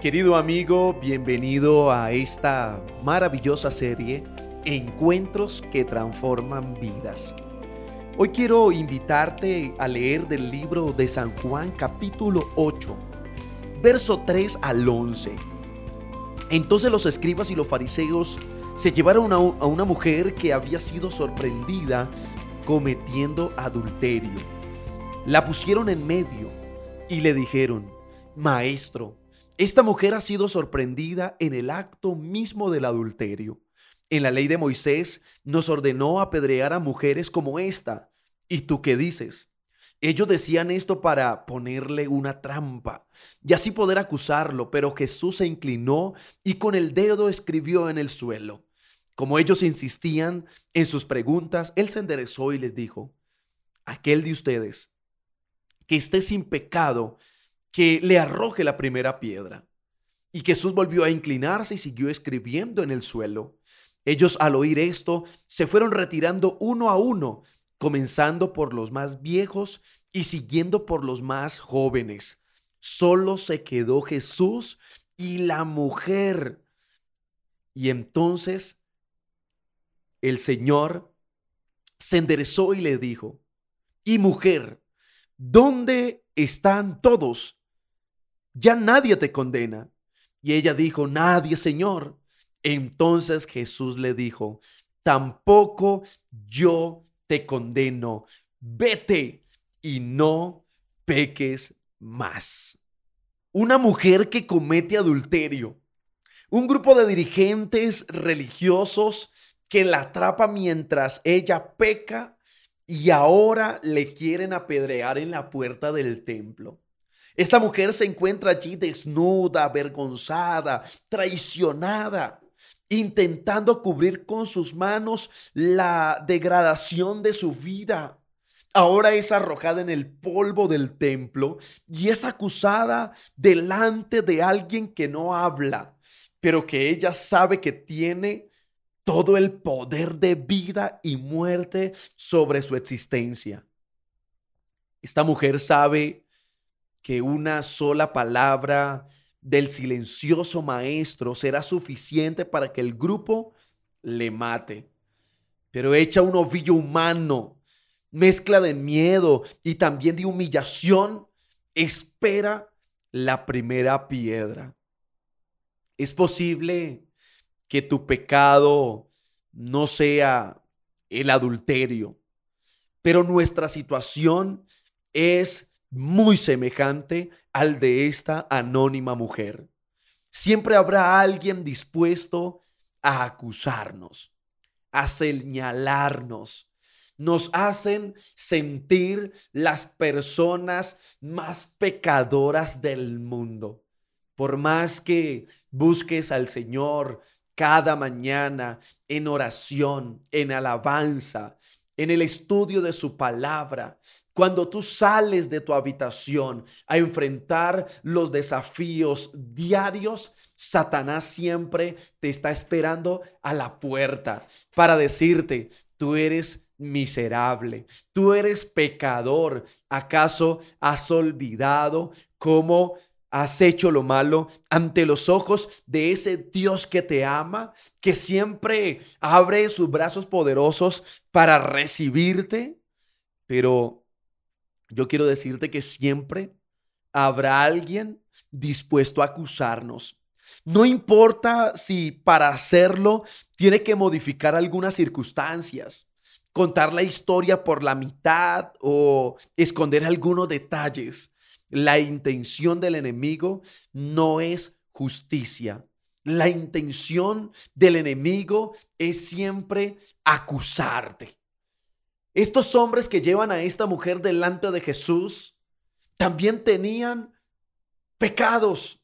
Querido amigo, bienvenido a esta maravillosa serie Encuentros que transforman vidas. Hoy quiero invitarte a leer del libro de San Juan capítulo 8, verso 3 al 11. Entonces los escribas y los fariseos se llevaron a una mujer que había sido sorprendida cometiendo adulterio. La pusieron en medio y le dijeron, Maestro, esta mujer ha sido sorprendida en el acto mismo del adulterio. En la ley de Moisés nos ordenó apedrear a mujeres como esta. ¿Y tú qué dices? Ellos decían esto para ponerle una trampa y así poder acusarlo, pero Jesús se inclinó y con el dedo escribió en el suelo. Como ellos insistían en sus preguntas, él se enderezó y les dijo, aquel de ustedes que esté sin pecado, que le arroje la primera piedra. Y Jesús volvió a inclinarse y siguió escribiendo en el suelo. Ellos al oír esto se fueron retirando uno a uno, comenzando por los más viejos y siguiendo por los más jóvenes. Solo se quedó Jesús y la mujer. Y entonces el Señor se enderezó y le dijo, y mujer, ¿dónde están todos? Ya nadie te condena. Y ella dijo, nadie, Señor. Entonces Jesús le dijo, tampoco yo te condeno. Vete y no peques más. Una mujer que comete adulterio. Un grupo de dirigentes religiosos que la atrapa mientras ella peca y ahora le quieren apedrear en la puerta del templo. Esta mujer se encuentra allí desnuda, avergonzada, traicionada, intentando cubrir con sus manos la degradación de su vida. Ahora es arrojada en el polvo del templo y es acusada delante de alguien que no habla, pero que ella sabe que tiene todo el poder de vida y muerte sobre su existencia. Esta mujer sabe que una sola palabra del silencioso maestro será suficiente para que el grupo le mate. Pero echa un ovillo humano, mezcla de miedo y también de humillación, espera la primera piedra. Es posible que tu pecado no sea el adulterio, pero nuestra situación es muy semejante al de esta anónima mujer. Siempre habrá alguien dispuesto a acusarnos, a señalarnos. Nos hacen sentir las personas más pecadoras del mundo. Por más que busques al Señor cada mañana en oración, en alabanza, en el estudio de su palabra, cuando tú sales de tu habitación a enfrentar los desafíos diarios, Satanás siempre te está esperando a la puerta para decirte, tú eres miserable, tú eres pecador, ¿acaso has olvidado cómo has hecho lo malo ante los ojos de ese Dios que te ama, que siempre abre sus brazos poderosos para recibirte? Pero yo quiero decirte que siempre habrá alguien dispuesto a acusarnos. No importa si para hacerlo tiene que modificar algunas circunstancias, contar la historia por la mitad o esconder algunos detalles. La intención del enemigo no es justicia. La intención del enemigo es siempre acusarte. Estos hombres que llevan a esta mujer delante de Jesús también tenían pecados,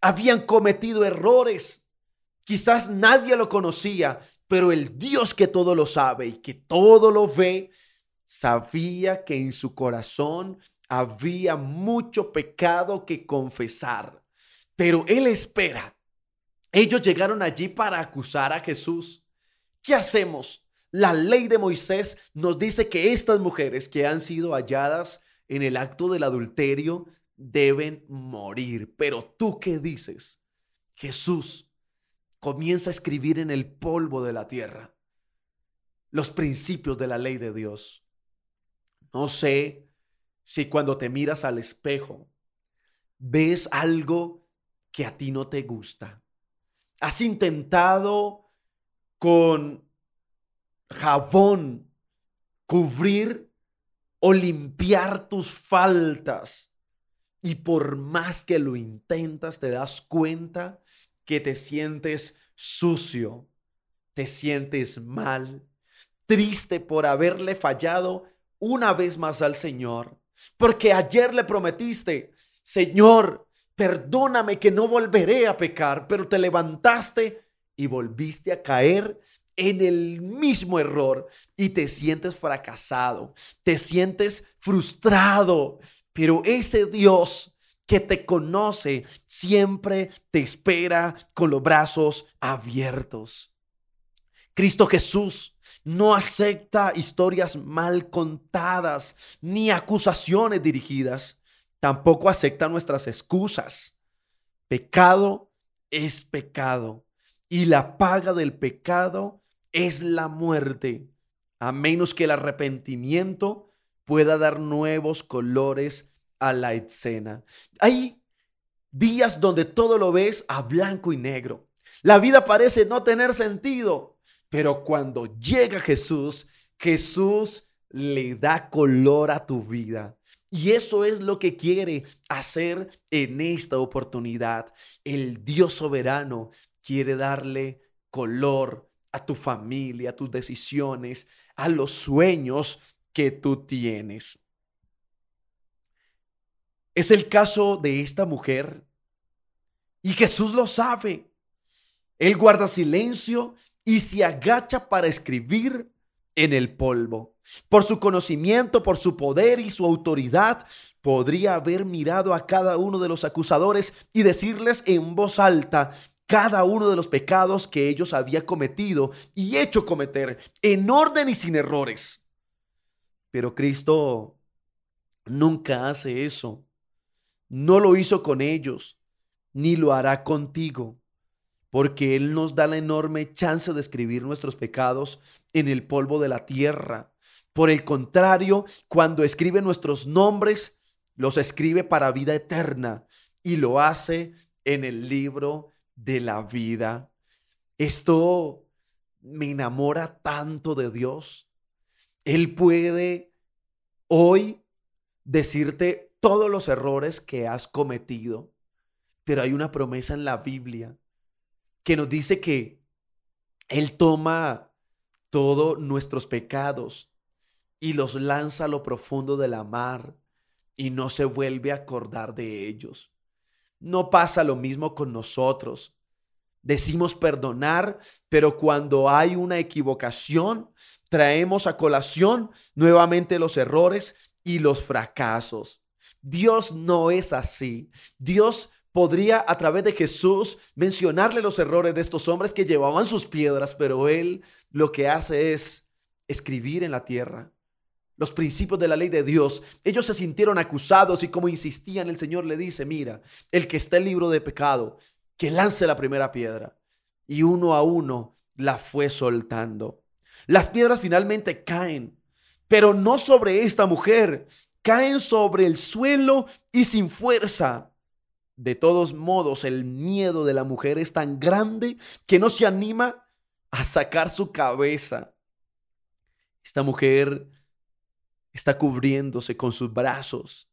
habían cometido errores. Quizás nadie lo conocía, pero el Dios que todo lo sabe y que todo lo ve, sabía que en su corazón había mucho pecado que confesar. Pero Él espera. Ellos llegaron allí para acusar a Jesús. ¿Qué hacemos? La ley de Moisés nos dice que estas mujeres que han sido halladas en el acto del adulterio deben morir. Pero tú qué dices? Jesús comienza a escribir en el polvo de la tierra los principios de la ley de Dios. No sé si cuando te miras al espejo ves algo que a ti no te gusta. Has intentado con jabón cubrir o limpiar tus faltas. Y por más que lo intentas, te das cuenta que te sientes sucio, te sientes mal, triste por haberle fallado una vez más al Señor. Porque ayer le prometiste, Señor, perdóname que no volveré a pecar, pero te levantaste y volviste a caer en el mismo error y te sientes fracasado, te sientes frustrado, pero ese Dios que te conoce siempre te espera con los brazos abiertos. Cristo Jesús no acepta historias mal contadas ni acusaciones dirigidas. Tampoco acepta nuestras excusas. Pecado es pecado y la paga del pecado es la muerte, a menos que el arrepentimiento pueda dar nuevos colores a la escena. Hay días donde todo lo ves a blanco y negro. La vida parece no tener sentido, pero cuando llega Jesús, Jesús le da color a tu vida. Y eso es lo que quiere hacer en esta oportunidad. El Dios soberano quiere darle color a tu familia, a tus decisiones, a los sueños que tú tienes. Es el caso de esta mujer y Jesús lo sabe. Él guarda silencio y se agacha para escribir en el polvo. Por su conocimiento, por su poder y su autoridad, podría haber mirado a cada uno de los acusadores y decirles en voz alta, cada uno de los pecados que ellos habían cometido y hecho cometer en orden y sin errores. Pero Cristo nunca hace eso. No lo hizo con ellos, ni lo hará contigo, porque Él nos da la enorme chance de escribir nuestros pecados en el polvo de la tierra. Por el contrario, cuando escribe nuestros nombres, los escribe para vida eterna y lo hace en el libro de la vida. Esto me enamora tanto de Dios. Él puede hoy decirte todos los errores que has cometido, pero hay una promesa en la Biblia que nos dice que Él toma todos nuestros pecados y los lanza a lo profundo de la mar y no se vuelve a acordar de ellos. No pasa lo mismo con nosotros. Decimos perdonar, pero cuando hay una equivocación, traemos a colación nuevamente los errores y los fracasos. Dios no es así. Dios podría a través de Jesús mencionarle los errores de estos hombres que llevaban sus piedras, pero Él lo que hace es escribir en la tierra los principios de la ley de Dios. Ellos se sintieron acusados y como insistían, el Señor le dice, mira, el que está en libro de pecado, que lance la primera piedra. Y uno a uno la fue soltando. Las piedras finalmente caen, pero no sobre esta mujer, caen sobre el suelo y sin fuerza. De todos modos, el miedo de la mujer es tan grande que no se anima a sacar su cabeza. Esta mujer está cubriéndose con sus brazos,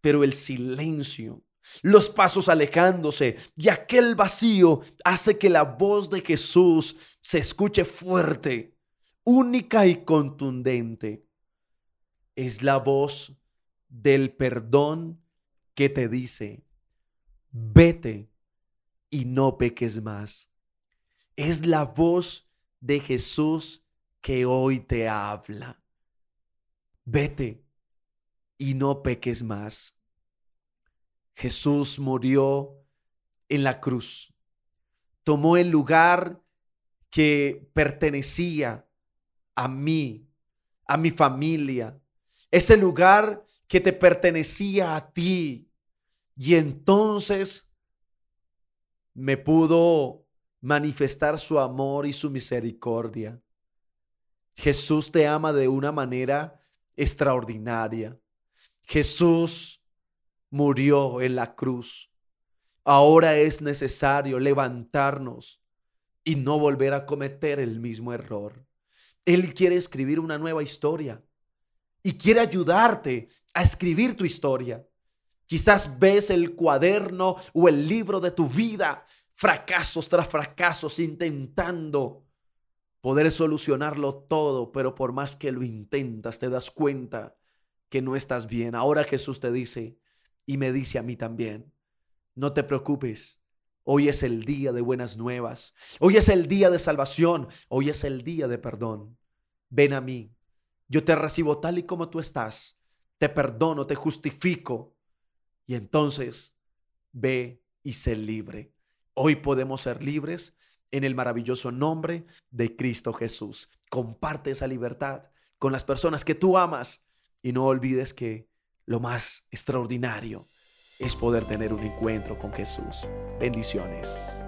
pero el silencio, los pasos alejándose y aquel vacío hace que la voz de Jesús se escuche fuerte, única y contundente. Es la voz del perdón que te dice, vete y no peques más. Es la voz de Jesús que hoy te habla vete y no peques más. Jesús murió en la cruz, tomó el lugar que pertenecía a mí, a mi familia, ese lugar que te pertenecía a ti. Y entonces me pudo manifestar su amor y su misericordia. Jesús te ama de una manera extraordinaria. Jesús murió en la cruz. Ahora es necesario levantarnos y no volver a cometer el mismo error. Él quiere escribir una nueva historia y quiere ayudarte a escribir tu historia. Quizás ves el cuaderno o el libro de tu vida, fracasos tras fracasos, intentando poder solucionarlo todo, pero por más que lo intentas, te das cuenta que no estás bien. Ahora Jesús te dice, y me dice a mí también, no te preocupes, hoy es el día de buenas nuevas, hoy es el día de salvación, hoy es el día de perdón. Ven a mí, yo te recibo tal y como tú estás, te perdono, te justifico, y entonces ve y sé libre. Hoy podemos ser libres en el maravilloso nombre de Cristo Jesús. Comparte esa libertad con las personas que tú amas y no olvides que lo más extraordinario es poder tener un encuentro con Jesús. Bendiciones.